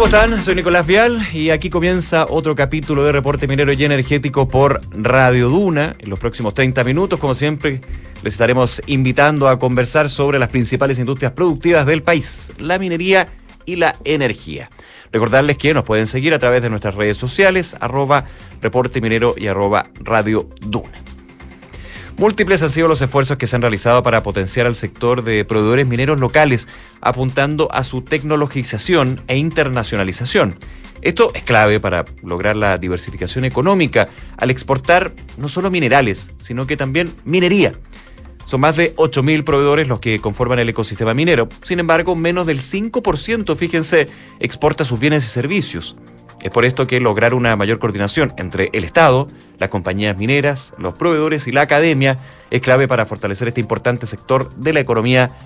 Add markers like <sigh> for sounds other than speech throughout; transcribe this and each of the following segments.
¿Cómo están? Soy Nicolás Vial y aquí comienza otro capítulo de Reporte Minero y Energético por Radio Duna. En los próximos 30 minutos, como siempre, les estaremos invitando a conversar sobre las principales industrias productivas del país, la minería y la energía. Recordarles que nos pueden seguir a través de nuestras redes sociales, arroba reporte minero y arroba radio Duna. Múltiples han sido los esfuerzos que se han realizado para potenciar al sector de proveedores mineros locales, apuntando a su tecnologización e internacionalización. Esto es clave para lograr la diversificación económica al exportar no solo minerales, sino que también minería. Son más de 8.000 proveedores los que conforman el ecosistema minero. Sin embargo, menos del 5%, fíjense, exporta sus bienes y servicios. Es por esto que lograr una mayor coordinación entre el Estado, las compañías mineras, los proveedores y la academia es clave para fortalecer este importante sector de la economía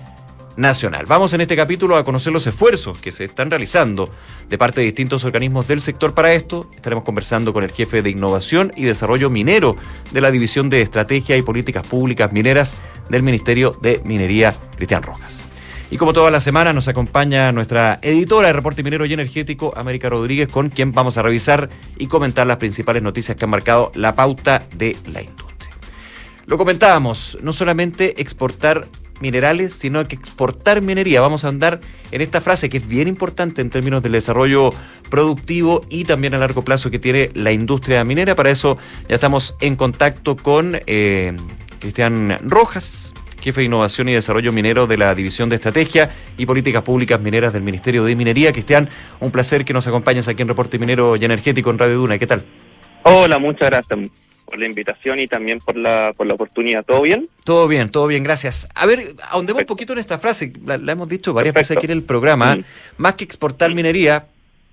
nacional. Vamos en este capítulo a conocer los esfuerzos que se están realizando de parte de distintos organismos del sector para esto. Estaremos conversando con el jefe de Innovación y Desarrollo Minero de la División de Estrategia y Políticas Públicas Mineras del Ministerio de Minería, Cristian Rojas. Y como toda la semana nos acompaña nuestra editora de Reporte Minero y Energético, América Rodríguez, con quien vamos a revisar y comentar las principales noticias que han marcado la pauta de la industria. Lo comentábamos, no solamente exportar minerales, sino que exportar minería. Vamos a andar en esta frase que es bien importante en términos del desarrollo productivo y también a largo plazo que tiene la industria minera. Para eso ya estamos en contacto con eh, Cristian Rojas, jefe de Innovación y Desarrollo Minero de la División de Estrategia y Políticas Públicas Mineras del Ministerio de Minería. Cristian, un placer que nos acompañes aquí en Reporte Minero y Energético en Radio Duna. ¿Qué tal? Hola, muchas gracias por la invitación y también por la, por la oportunidad. ¿Todo bien? Todo bien, todo bien, gracias. A ver, ahondemos un poquito en esta frase, la, hemos dicho varias veces aquí en el programa, mm. más que exportar minería,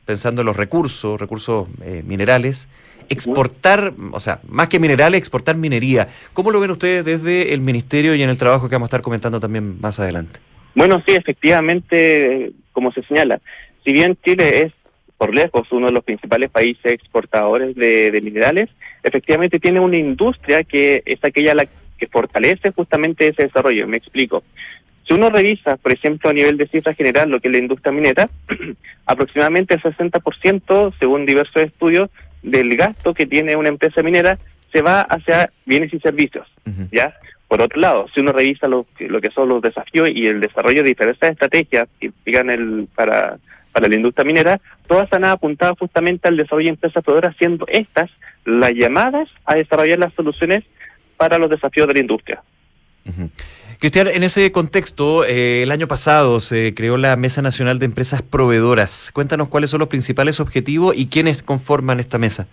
pensando en los recursos, recursos eh, minerales, exportar, o sea, más que minerales, exportar minería. ¿Cómo lo ven ustedes desde el Ministerio y en el trabajo que vamos a estar comentando también más adelante? Bueno, sí, efectivamente, como se señala, si bien Chile es por lejos uno de los principales países exportadores de, minerales, efectivamente tiene una industria que es aquella la que fortalece justamente ese desarrollo. Me explico. Si uno revisa, por ejemplo, a nivel de cifra general lo que es la industria minera, <clears throat> aproximadamente el 60%, según diversos estudios, del gasto que tiene una empresa minera se va hacia bienes y servicios, ¿ya? Por otro lado, si uno revisa lo, lo que son los desafíos y el desarrollo de diferentes estrategias que digan el, para, para la industria minera, todas han apuntado justamente al desarrollo de empresas proveedoras, siendo estas las llamadas a desarrollar las soluciones para los desafíos de la industria. Cristian, en ese contexto, eh, el año pasado se creó la Mesa Nacional de Empresas Proveedoras. Cuéntanos cuáles son los principales objetivos y quiénes conforman esta mesa.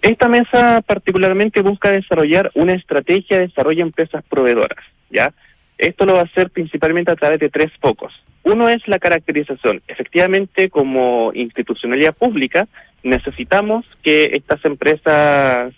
Esta mesa particularmente busca desarrollar una estrategia de desarrollo de empresas proveedoras, ¿ya? Esto lo va a hacer principalmente a través de tres focos. Uno es la caracterización. Efectivamente, como institucionalidad pública, necesitamos que estas empresas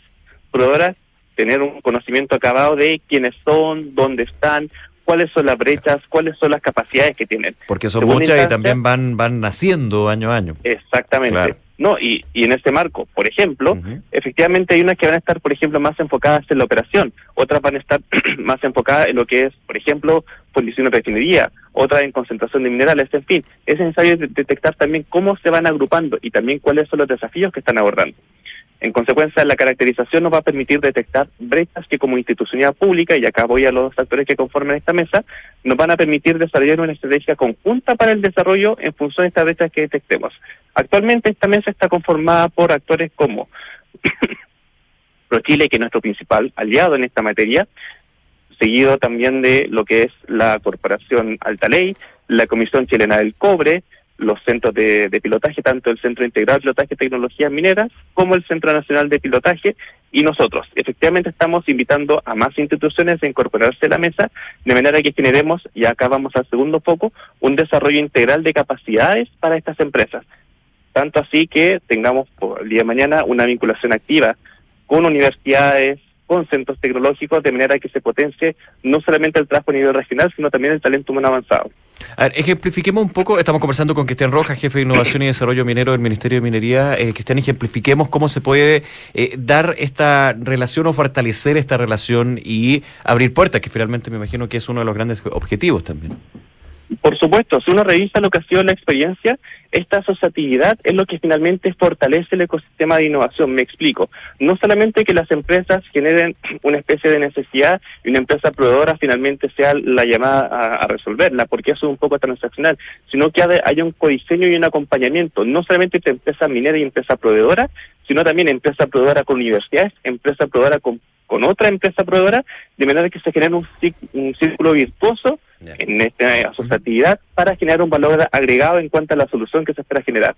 proveedoras tener un conocimiento acabado de quiénes son, dónde están, cuáles son las brechas, cuáles son las capacidades que tienen. Porque son muchas y también van van naciendo año a año. Exactamente. No, y, y en este marco, por ejemplo, efectivamente hay unas que van a estar, por ejemplo, más enfocadas en la operación, otras van a estar <clears throat> más enfocadas en lo que es, por ejemplo, fundición de refinería, otras en concentración de minerales, en fin, es necesario detectar también cómo se van agrupando y también cuáles son los desafíos que están abordando. En consecuencia, la caracterización nos va a permitir detectar brechas que como institucionalidad pública, y acá voy a los actores que conforman esta mesa, nos van a permitir desarrollar una estrategia conjunta para el desarrollo en función de estas brechas que detectemos. Actualmente esta mesa está conformada por actores como <coughs> ProChile, que es nuestro principal aliado en esta materia, seguido también de lo que es la Corporación Alta Ley, la Comisión Chilena del Cobre, los centros de, pilotaje, tanto el Centro Integral de Pilotaje de Tecnologías Mineras como el Centro Nacional de Pilotaje y nosotros. Efectivamente estamos invitando a más instituciones a incorporarse a la mesa de manera que generemos, y acá vamos al segundo foco, un desarrollo integral de capacidades para estas empresas. Tanto así que tengamos por el día de mañana una vinculación activa con universidades, con centros tecnológicos, de manera que se potencie no solamente el trabajo a nivel regional, sino también el talento humano avanzado. Ejemplifiquemos un poco, estamos conversando con Cristian Rojas, jefe de Innovación y Desarrollo Minero del Ministerio de Minería. Eh, Cristian, ejemplifiquemos cómo se puede eh, dar esta relación o fortalecer esta relación y abrir puertas, que finalmente me imagino que es uno de los grandes objetivos también. Por supuesto, si uno revisa lo que ha sido la experiencia, esta asociatividad es lo que finalmente fortalece el ecosistema de innovación. Me explico. No solamente que las empresas generen <clears throat> una especie de necesidad y una empresa proveedora finalmente sea la llamada a, resolverla, porque eso es un poco transaccional, sino que haya un codiseño y un acompañamiento, no solamente entre empresa minera y empresa proveedora, sino también empresa proveedora con universidades, empresa proveedora con, con otra empresa proveedora, de manera que se genere un, un círculo virtuoso en esta asociatividad para generar un valor agregado en cuanto a la solución que se espera generar.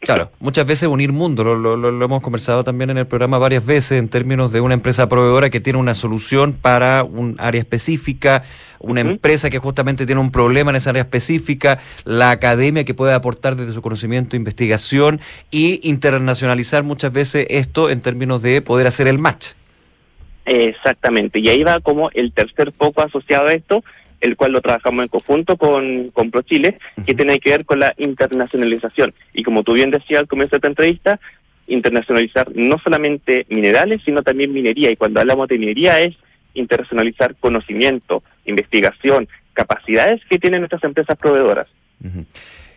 Claro, muchas veces unir mundo, lo, lo, hemos conversado también en el programa varias veces en términos de una empresa proveedora que tiene una solución para un área específica, una empresa que justamente tiene un problema en esa área específica, la academia que puede aportar desde su conocimiento, investigación y internacionalizar muchas veces esto en términos de poder hacer el match. Exactamente, y ahí va como el tercer foco asociado a esto, el cual lo trabajamos en conjunto con, con ProChile, que tiene que ver con la internacionalización. Y como tú bien decías al comienzo de esta entrevista, internacionalizar no solamente minerales, sino también minería. Y cuando hablamos de minería es internacionalizar conocimiento, investigación, capacidades que tienen nuestras empresas proveedoras.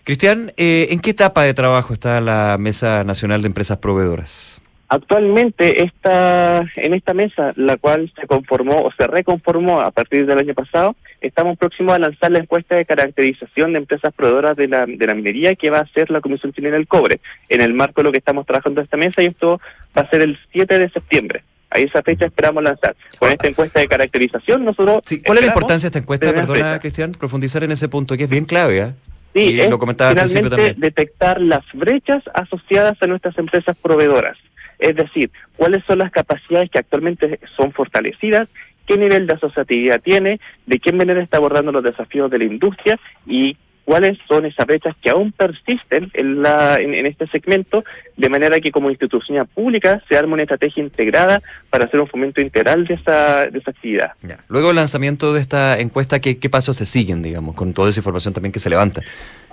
Cristian, eh, ¿en qué etapa de trabajo está la Mesa Nacional de Empresas Proveedoras? Actualmente esta, en esta mesa, la cual se conformó o se reconformó a partir del año pasado, estamos próximos a lanzar la encuesta de caracterización de empresas proveedoras de la, de la minería que va a hacer la Comisión Chilena del Cobre, en el marco de lo que estamos trabajando en esta mesa y esto va a ser el 7 de septiembre. A esa fecha esperamos lanzar. Con esta encuesta de caracterización nosotros... ¿Cuál es la importancia de esta encuesta? Perdona, Cristian, profundizar en ese punto que es bien clave. ¿eh? Sí, es lo comentaba finalmente detectar las brechas asociadas a nuestras empresas proveedoras. Es decir, cuáles son las capacidades que actualmente son fortalecidas, qué nivel de asociatividad tiene, de qué manera está abordando los desafíos de la industria y cuáles son esas brechas que aún persisten en, la, en, este segmento, de manera que como institución pública se arme una estrategia integrada para hacer un fomento integral de esa, de esa actividad. Luego del lanzamiento de esta encuesta, ¿qué, ¿qué pasos se siguen, digamos, con toda esa información también que se levanta?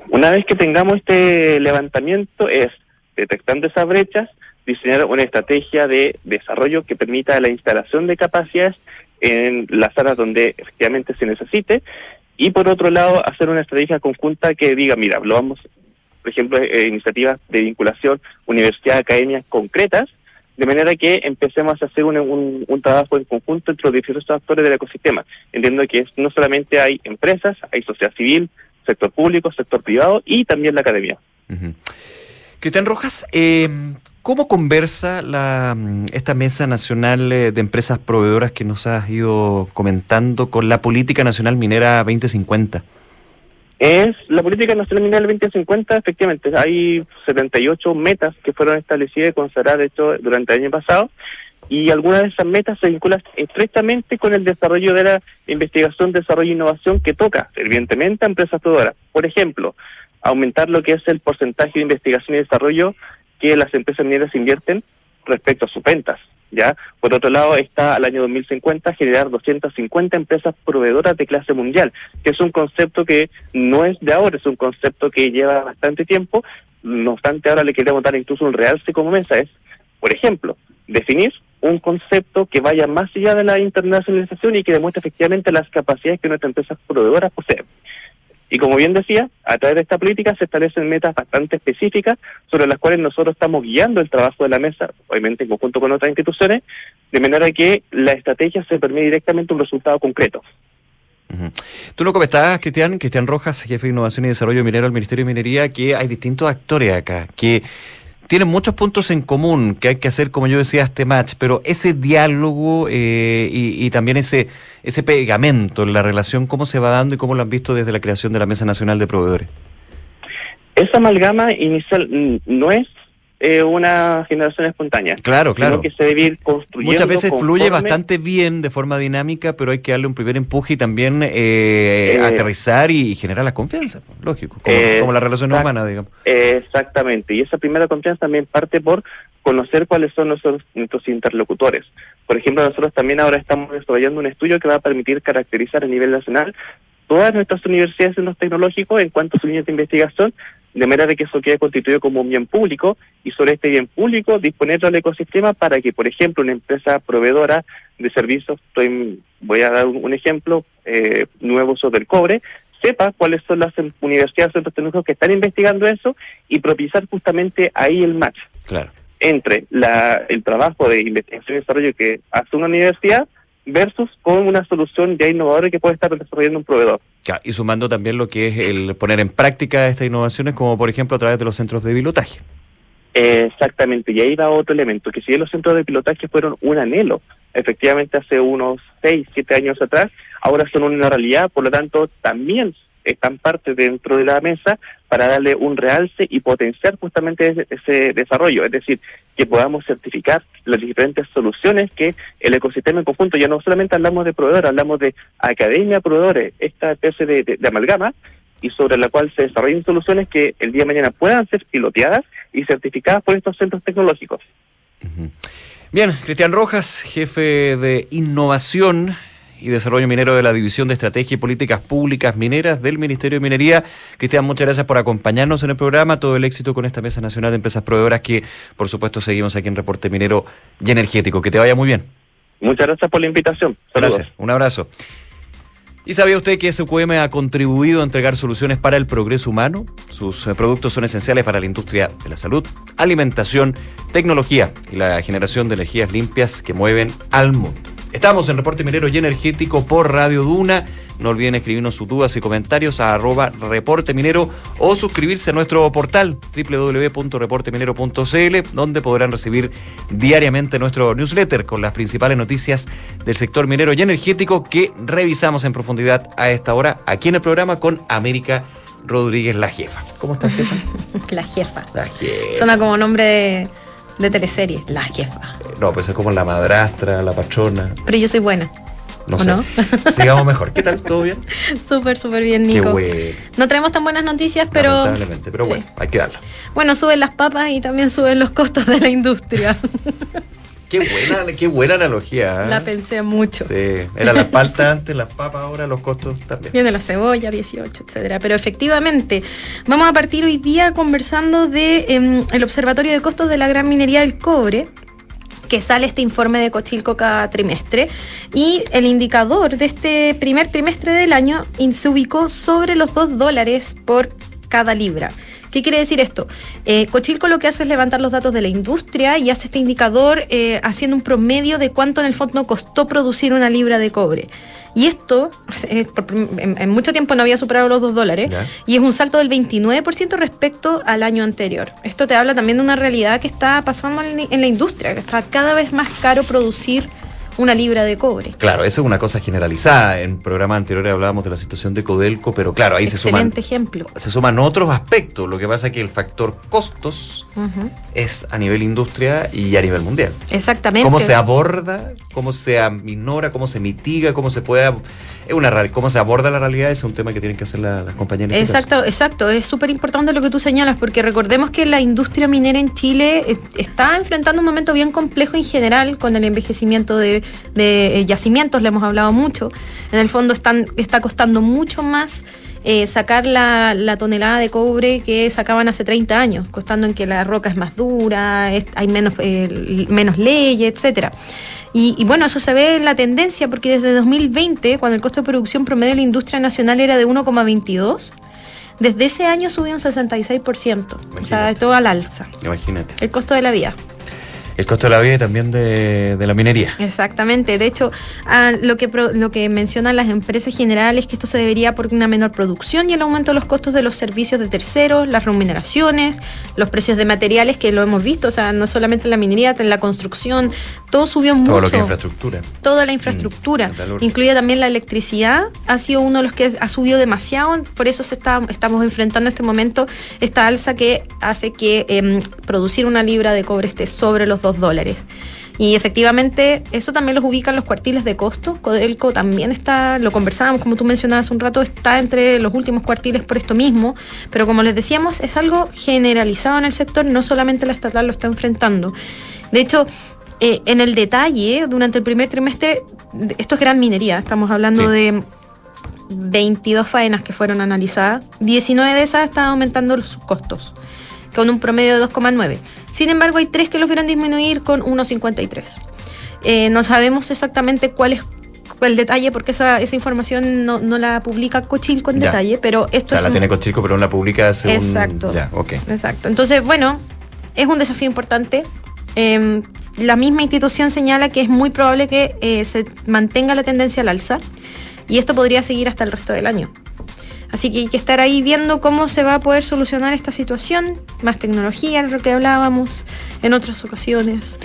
Una vez que tengamos este levantamiento es detectando esas brechas, diseñar una estrategia de desarrollo que permita la instalación de capacidades en las áreas donde efectivamente se necesite. Y por otro lado hacer una estrategia conjunta que diga, mira, lo vamos, por ejemplo, eh, iniciativas de vinculación universidad, academias concretas, de manera que empecemos a hacer un, un, trabajo en conjunto entre los diferentes actores del ecosistema, entiendo que no solamente hay empresas, hay sociedad civil, sector público, sector privado y también la academia. Cristian Rojas, eh, ¿Cómo conversa la, mm, esta Mesa Nacional eh, de Empresas Proveedoras que nos has ido comentando con la Política Nacional Minera 2050? Es la Política Nacional Minera 2050, efectivamente, hay 78 metas que fueron establecidas y consideradas, de hecho, durante el año pasado, y algunas de esas metas se vinculan estrechamente con el desarrollo de la investigación, desarrollo e innovación que toca, evidentemente, a empresas proveedoras. Por ejemplo, aumentar lo que es el porcentaje de investigación y desarrollo que las empresas mineras invierten respecto a sus ventas. ¿ya? Por otro lado, está al año 2050 generar 250 empresas proveedoras de clase mundial, que es un concepto que no es de ahora, es un concepto que lleva bastante tiempo. No obstante, ahora le queremos dar incluso un realce como mesa. Es, por ejemplo, definir un concepto que vaya más allá de la internacionalización y que demuestre efectivamente las capacidades que nuestras empresas proveedoras poseen. Y como bien decía, a través de esta política se establecen metas bastante específicas sobre las cuales nosotros estamos guiando el trabajo de la mesa, obviamente en conjunto con otras instituciones, de manera que la estrategia se permite directamente un resultado concreto. Tú lo comentabas, Cristian, Cristian Rojas, jefe de Innovación y Desarrollo Minero del Ministerio de Minería, que hay distintos actores acá, que tienen muchos puntos en común que hay que hacer, como yo decía, este match, pero ese diálogo eh, y, también ese, ese pegamento en la relación, ¿cómo se va dando y cómo lo han visto desde la creación de la Mesa Nacional de Proveedores? Esa amalgama inicial mm, no es eh, una generación espontánea. Claro, claro. Que se debe ir construyendo Muchas veces fluye bastante bien de forma dinámica, pero hay que darle un primer empuje y también eh, eh, aterrizar y generar la confianza, lógico, como, la relación humana, digamos. Exactamente, y esa primera confianza también parte por conocer cuáles son nuestros, nuestros interlocutores. Por ejemplo, nosotros también ahora estamos desarrollando un estudio que va a permitir caracterizar a nivel nacional todas nuestras universidades en los tecnológicos en cuanto a su línea de investigación de manera de que eso quede constituido como un bien público y sobre este bien público disponerlo al ecosistema para que, por ejemplo, una empresa proveedora de servicios, estoy, voy a dar un, ejemplo, eh, nuevo sobre el cobre, sepa cuáles son las universidades centros tecnológicos que están investigando eso y propiciar justamente ahí el match. Claro. Entre la, el trabajo de investigación y desarrollo que hace una universidad versus con una solución ya innovadora que puede estar desarrollando un proveedor. y sumando también lo que es el poner en práctica estas innovaciones, como por ejemplo a través de los centros de pilotaje. exactamente, y ahí va otro elemento, que si los centros de pilotaje fueron un anhelo, efectivamente hace unos 6, 7 años atrás, ahora son una realidad, por lo tanto también están parte dentro de la mesa para darle un realce y potenciar justamente ese, desarrollo, es decir, que podamos certificar las diferentes soluciones que el ecosistema en conjunto, ya no solamente hablamos de proveedores, hablamos de academia, proveedores, esta especie de, amalgama y sobre la cual se desarrollen soluciones que el día de mañana puedan ser piloteadas y certificadas por estos centros tecnológicos. Bien, Cristian Rojas, jefe de innovación y Desarrollo Minero de la División de Estrategia y Políticas Públicas Mineras del Ministerio de Minería. Cristian, muchas gracias por acompañarnos en el programa. Todo el éxito con esta Mesa Nacional de Empresas Proveedoras que, por supuesto, seguimos aquí en Reporte Minero y Energético. Que te vaya muy bien. Muchas gracias por la invitación. Gracias. Un abrazo. ¿Y sabía usted que SQM ha contribuido a entregar soluciones para el progreso humano? Sus eh, productos son esenciales para la industria de la salud, alimentación, tecnología y la generación de energías limpias que mueven al mundo. Estamos en Reporte Minero y Energético por Radio Duna. No olviden escribirnos sus dudas y comentarios a arroba reporte minero o suscribirse a nuestro portal www.reporteminero.cl donde podrán recibir diariamente nuestro newsletter con las principales noticias del sector minero y energético que revisamos en profundidad a esta hora aquí en el programa con América Rodríguez, la jefa. ¿Cómo estás, jefa? <laughs> la jefa. La jefa. Suena como nombre de de teleserie, la jefa. No, pues es como la madrastra, la patrona. Pero yo soy buena. No sé. No? <laughs> Sigamos mejor. ¿Qué tal? ¿Todo bien? <laughs> súper, súper bien, Nico. Qué bueno. No traemos tan buenas noticias, pero. Lamentablemente, pero bueno, hay que darlo. Bueno, suben las papas y también suben los costos de la industria. <laughs> Qué buena, qué buena analogía. ¿eh? La pensé mucho. Sí, era la palta antes, las papas ahora, los costos también. Viene la cebolla, 18, etcétera. Pero efectivamente, vamos a partir hoy día conversando de em, el Observatorio de Costos de la Gran Minería del Cobre que sale este informe de Cochilco cada trimestre y el indicador de este primer trimestre del año se ubicó sobre los 2 dólares por cada libra. ¿Qué quiere decir esto? Eh, Cochilco lo que hace es levantar los datos de la industria y hace este indicador eh, haciendo un promedio de cuánto en el fondo costó producir una libra de cobre. Y esto <laughs> eh, en, mucho tiempo no había superado los 2 dólares y es un salto del 29% respecto al año anterior. Esto te habla también de una realidad que está pasando en la industria, que está cada vez más caro producir una libra de cobre. Claro, eso es una cosa generalizada. En programas anteriores hablábamos de la situación de Codelco, pero claro, ahí se suman. ejemplo. Se suman otros aspectos. Lo que pasa es que el factor costos es a nivel industria y a nivel mundial. Exactamente. Cómo se aborda, cómo se aminora, cómo se mitiga, cómo se puede es una cómo se aborda la realidad es un tema que tienen que hacer las compañeras. Este exacto, exacto. Es súper importante lo que tú señalas, porque recordemos que la industria minera en Chile eh, está enfrentando un momento bien complejo en general con el envejecimiento de, eh, yacimientos, le hemos hablado mucho. En el fondo están, está costando mucho más. Eh, sacar la, tonelada de cobre que sacaban hace 30 años, costando en que la roca es más dura, hay menos, menos leyes, etcétera. Y, bueno, eso se ve en la tendencia porque desde 2020, cuando el costo de producción promedio de la industria nacional era de 1,22, desde ese año subió un 66%. O sea, todo al alza. Imagínate. El costo de la vida el costo de la vida y también de, la minería. Exactamente. De hecho, ah, lo, que lo que mencionan las empresas generales es que esto se debería por una menor producción y el aumento de los costos de los servicios de terceros, las remuneraciones, los precios de materiales que lo hemos visto, o sea, no solamente en la minería, en la construcción, todo subió mucho. Todo lo que es infraestructura. Toda la infraestructura, mm, incluida también la electricidad, ha sido uno de los que ha subido demasiado, por eso se está, estamos enfrentando en este momento esta alza que hace que em, producir una libra de cobre esté sobre los dos dólares. Y efectivamente, eso también los ubica en los cuartiles de costo. Codelco también está, lo conversábamos, como tú mencionabas un rato, está entre los últimos cuartiles por esto mismo. Pero como les decíamos, es algo generalizado en el sector, no solamente la estatal lo está enfrentando. De hecho, eh, en el detalle, durante el primer trimestre, esto es gran minería, estamos hablando de 22 faenas que fueron analizadas, 19 de esas están aumentando sus costos con un promedio de 2,9. Sin embargo, hay tres que los vieron disminuir con 1,53. Eh, no sabemos exactamente cuáles el detalle, porque esa, esa información no, no la publica Cochilco en Ya. detalle, pero esto O sea, es la un- tiene Cochilco, pero no la publica hace un- Exacto. Ya, ok. Exacto. Entonces, bueno, es un desafío importante. Eh, la misma institución señala que es muy probable que eh, se mantenga la tendencia al alza y esto podría seguir hasta el resto del año. Así que hay que estar ahí viendo cómo se va a poder solucionar esta situación. Más tecnología, lo que hablábamos en otras ocasiones.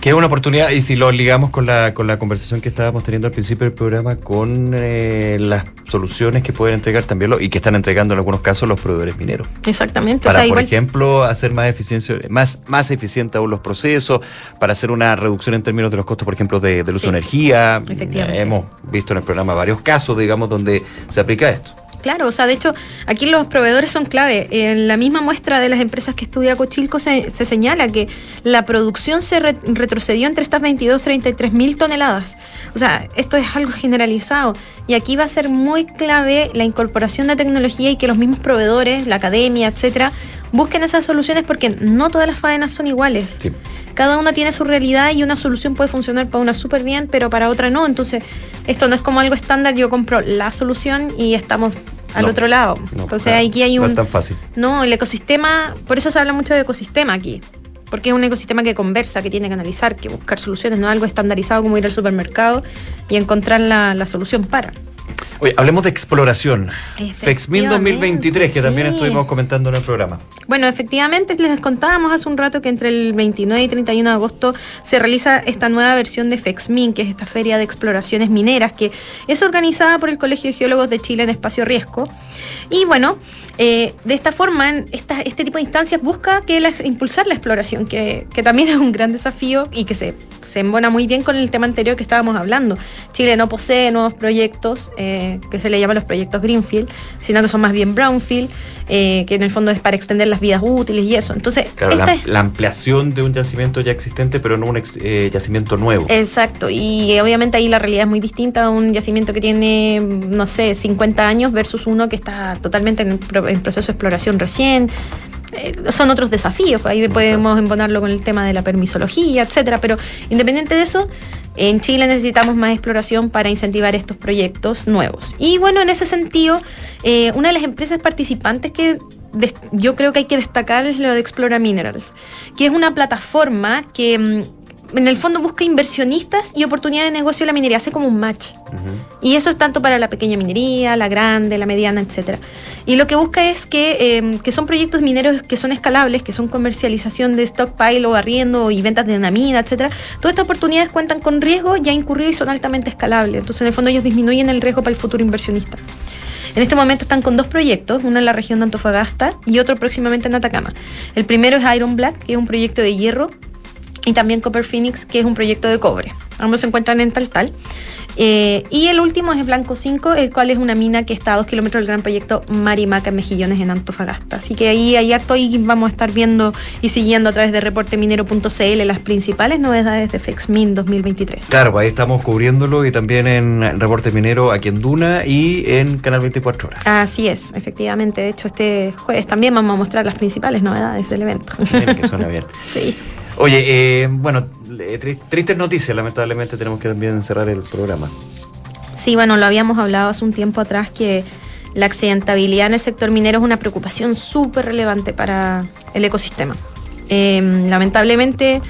Que es una oportunidad, y si lo ligamos con la, con la conversación que estábamos teniendo al principio del programa, con eh, las soluciones que pueden entregar también, lo- y que están entregando en algunos casos los proveedores mineros. Exactamente. Para, o sea, por igual, ejemplo, hacer más eficiencia, más, más eficiente aún los procesos, para hacer una reducción en términos de los costos, por ejemplo, de, del uso Sí, de energía. efectivamente. Hemos visto en el programa varios casos, digamos, donde se aplica esto. Claro, o sea, de hecho, aquí los proveedores son clave. En la misma muestra de las empresas que estudia Cochilco se, se señala que la producción se re- retrocedió entre estas 22 33 mil toneladas. O sea, esto es algo generalizado. Y aquí va a ser muy clave la incorporación de tecnología y que los mismos proveedores, la academia, etcétera, busquen esas soluciones porque no todas las faenas son iguales. Sí. Cada una tiene su realidad y una solución puede funcionar para una súper bien, pero para otra no. Entonces, esto no es como algo estándar, yo compro la solución y estamos al No, otro lado. no, Entonces, claro, aquí hay no un... es tan fácil. No, el ecosistema, por eso se habla mucho de ecosistema aquí. Porque es un ecosistema que conversa, que tiene que analizar, que buscar soluciones, no algo estandarizado como ir al supermercado y encontrar la, la solución para. Oye, hablemos de exploración. FEXMIN Efectivamente, 2023, que también sí. estuvimos comentando en el programa. Bueno, efectivamente les contábamos hace un rato que entre el 29 y 31 de agosto se realiza esta nueva versión de FEXMIN, que es esta feria de exploraciones mineras, que es organizada por el Colegio de Geólogos de Chile en Espacio Riesgo. Y bueno, eh, de esta forma, en esta- este tipo de instancias busca que la- impulsar la exploración, que, que también es un gran desafío y que se, se embona muy bien con el tema anterior que estábamos hablando. Chile no posee nuevos proyectos, eh, que se le llaman los proyectos Greenfield, sino que son más bien Brownfield, eh, que en el fondo es para extender las vidas útiles y eso. Entonces, Claro, esta la, es- la ampliación de un yacimiento ya existente, pero no un ex- yacimiento nuevo. Exacto, y obviamente ahí la realidad es muy distinta a un yacimiento que tiene, no sé, 50 años versus uno que está totalmente en, pro- en proceso de exploración recién. Eh, son otros desafíos, ahí podemos embonarlo con el tema de la permisología, etcétera, pero independiente de eso, en Chile necesitamos más exploración para incentivar estos proyectos nuevos. Y bueno, en ese sentido, eh, una de las empresas participantes que yo creo que hay que destacar es lo de Explora Minerals, que es una plataforma que mm, en el fondo busca inversionistas y oportunidades de negocio en la minería, hace como un match. Y eso es tanto para la pequeña minería, la grande, la mediana, etcétera. Y lo que busca es que, eh, que son proyectos mineros que son escalables, que son comercialización de stockpile o arriendo y ventas de una mina, etcétera. Todas estas oportunidades cuentan con riesgo ya incurrido y son altamente escalables. Entonces, en el fondo, ellos disminuyen el riesgo para el futuro inversionista. En este momento están con dos proyectos, uno en la región de Antofagasta y otro próximamente en Atacama. El primero es Iron Black, que es un proyecto de hierro, y también Copper Phoenix, que es un proyecto de cobre. Ambos se encuentran en Taltal. Eh, y el último es Blanco 5, el cual es una mina que está a dos kilómetros del gran proyecto Marimaca en Mejillones en Antofagasta. Así que ahí hay harto y vamos a estar viendo y siguiendo a través de reporteminero.cl las principales novedades de FEXMIN 2023. Claro, pues ahí estamos cubriéndolo y también en Reporte Minero aquí en Duna y en Canal 24 Horas. Así es, efectivamente. De hecho, este jueves también vamos a mostrar las principales novedades del evento. Que suena bien. <laughs> sí. Oye, eh, bueno, tri- tristes noticias, lamentablemente tenemos que también cerrar el programa. Sí, bueno, lo habíamos hablado hace un tiempo atrás que la accidentabilidad en el sector minero es una preocupación súper relevante para el ecosistema. Eh, lamentablemente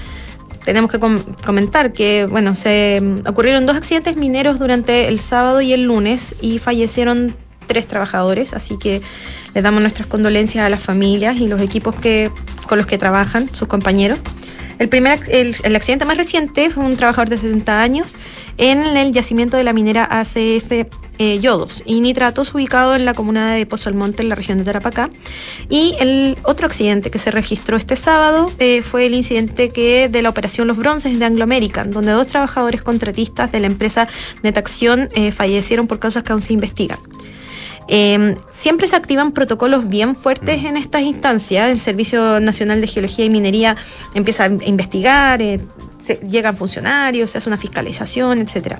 tenemos que com- comentar que, bueno, se mm, ocurrieron dos accidentes mineros durante el sábado y el lunes y fallecieron tres trabajadores, así que les damos nuestras condolencias a las familias y los equipos que, con los que trabajan, sus compañeros. El, primer, el, accidente más reciente fue un trabajador de 60 años en el yacimiento de la minera ACF eh, Yodos y Nitratos, ubicado en la comuna de Pozo Almonte, en la región de Tarapacá. Y el otro accidente que se registró este sábado eh, fue el incidente que de la operación Los Bronces de Anglo American, donde dos trabajadores contratistas de la empresa Netaxión eh, fallecieron por causas que aún se investigan. Eh, siempre se activan protocolos bien fuertes en estas instancias. El Servicio Nacional de Geología y Minería empieza a investigar, eh, se- llegan funcionarios, se hace una fiscalización, etcétera.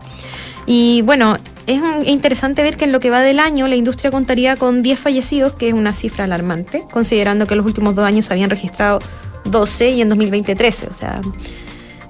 Y bueno, es un- interesante ver que en lo que va del año la industria contaría con 10 fallecidos, que es una cifra alarmante, considerando que en los últimos dos años se habían registrado 12 y en 2020 13. O sea,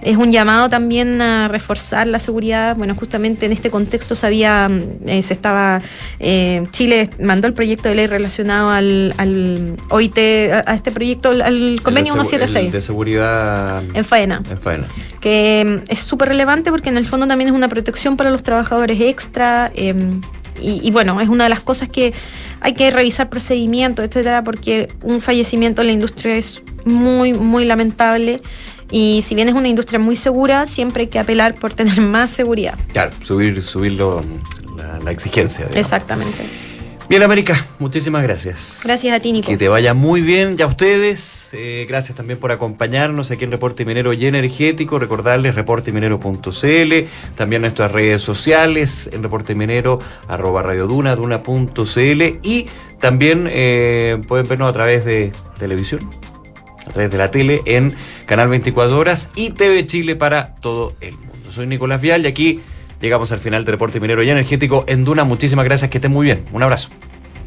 es un llamado también a reforzar la seguridad. Bueno, justamente en este contexto se eh, se estaba, eh, Chile mandó el proyecto de ley relacionado al, al OIT, a, este proyecto, al convenio 176. de seguridad en faena. En faena. Que mm, es súper relevante porque en el fondo también es una protección para los trabajadores extra. Em, y, bueno, es una de las cosas que hay que revisar procedimientos, etcétera, porque un fallecimiento en la industria es muy, muy lamentable. Y si bien es una industria muy segura, siempre hay que apelar por tener <laughs> más seguridad. Claro, subir, subirlo la, exigencia. Exactamente. Bien, América, muchísimas gracias. Gracias a ti, Nico. Que te vaya muy bien ya ustedes. Eh, gracias también por acompañarnos aquí en Reporte Minero y Energético. Recordarles reporteminero.cl, también nuestras redes sociales en Reporte Minero, arroba radioduna, duna.cl y también eh, pueden vernos a través de televisión, a través de la tele en Canal 24 Horas y TV Chile para todo el mundo. Soy Nicolás Vial y aquí Llegamos al final del reporte minero y energético en Duna. Muchísimas gracias, que estén muy bien. Un abrazo.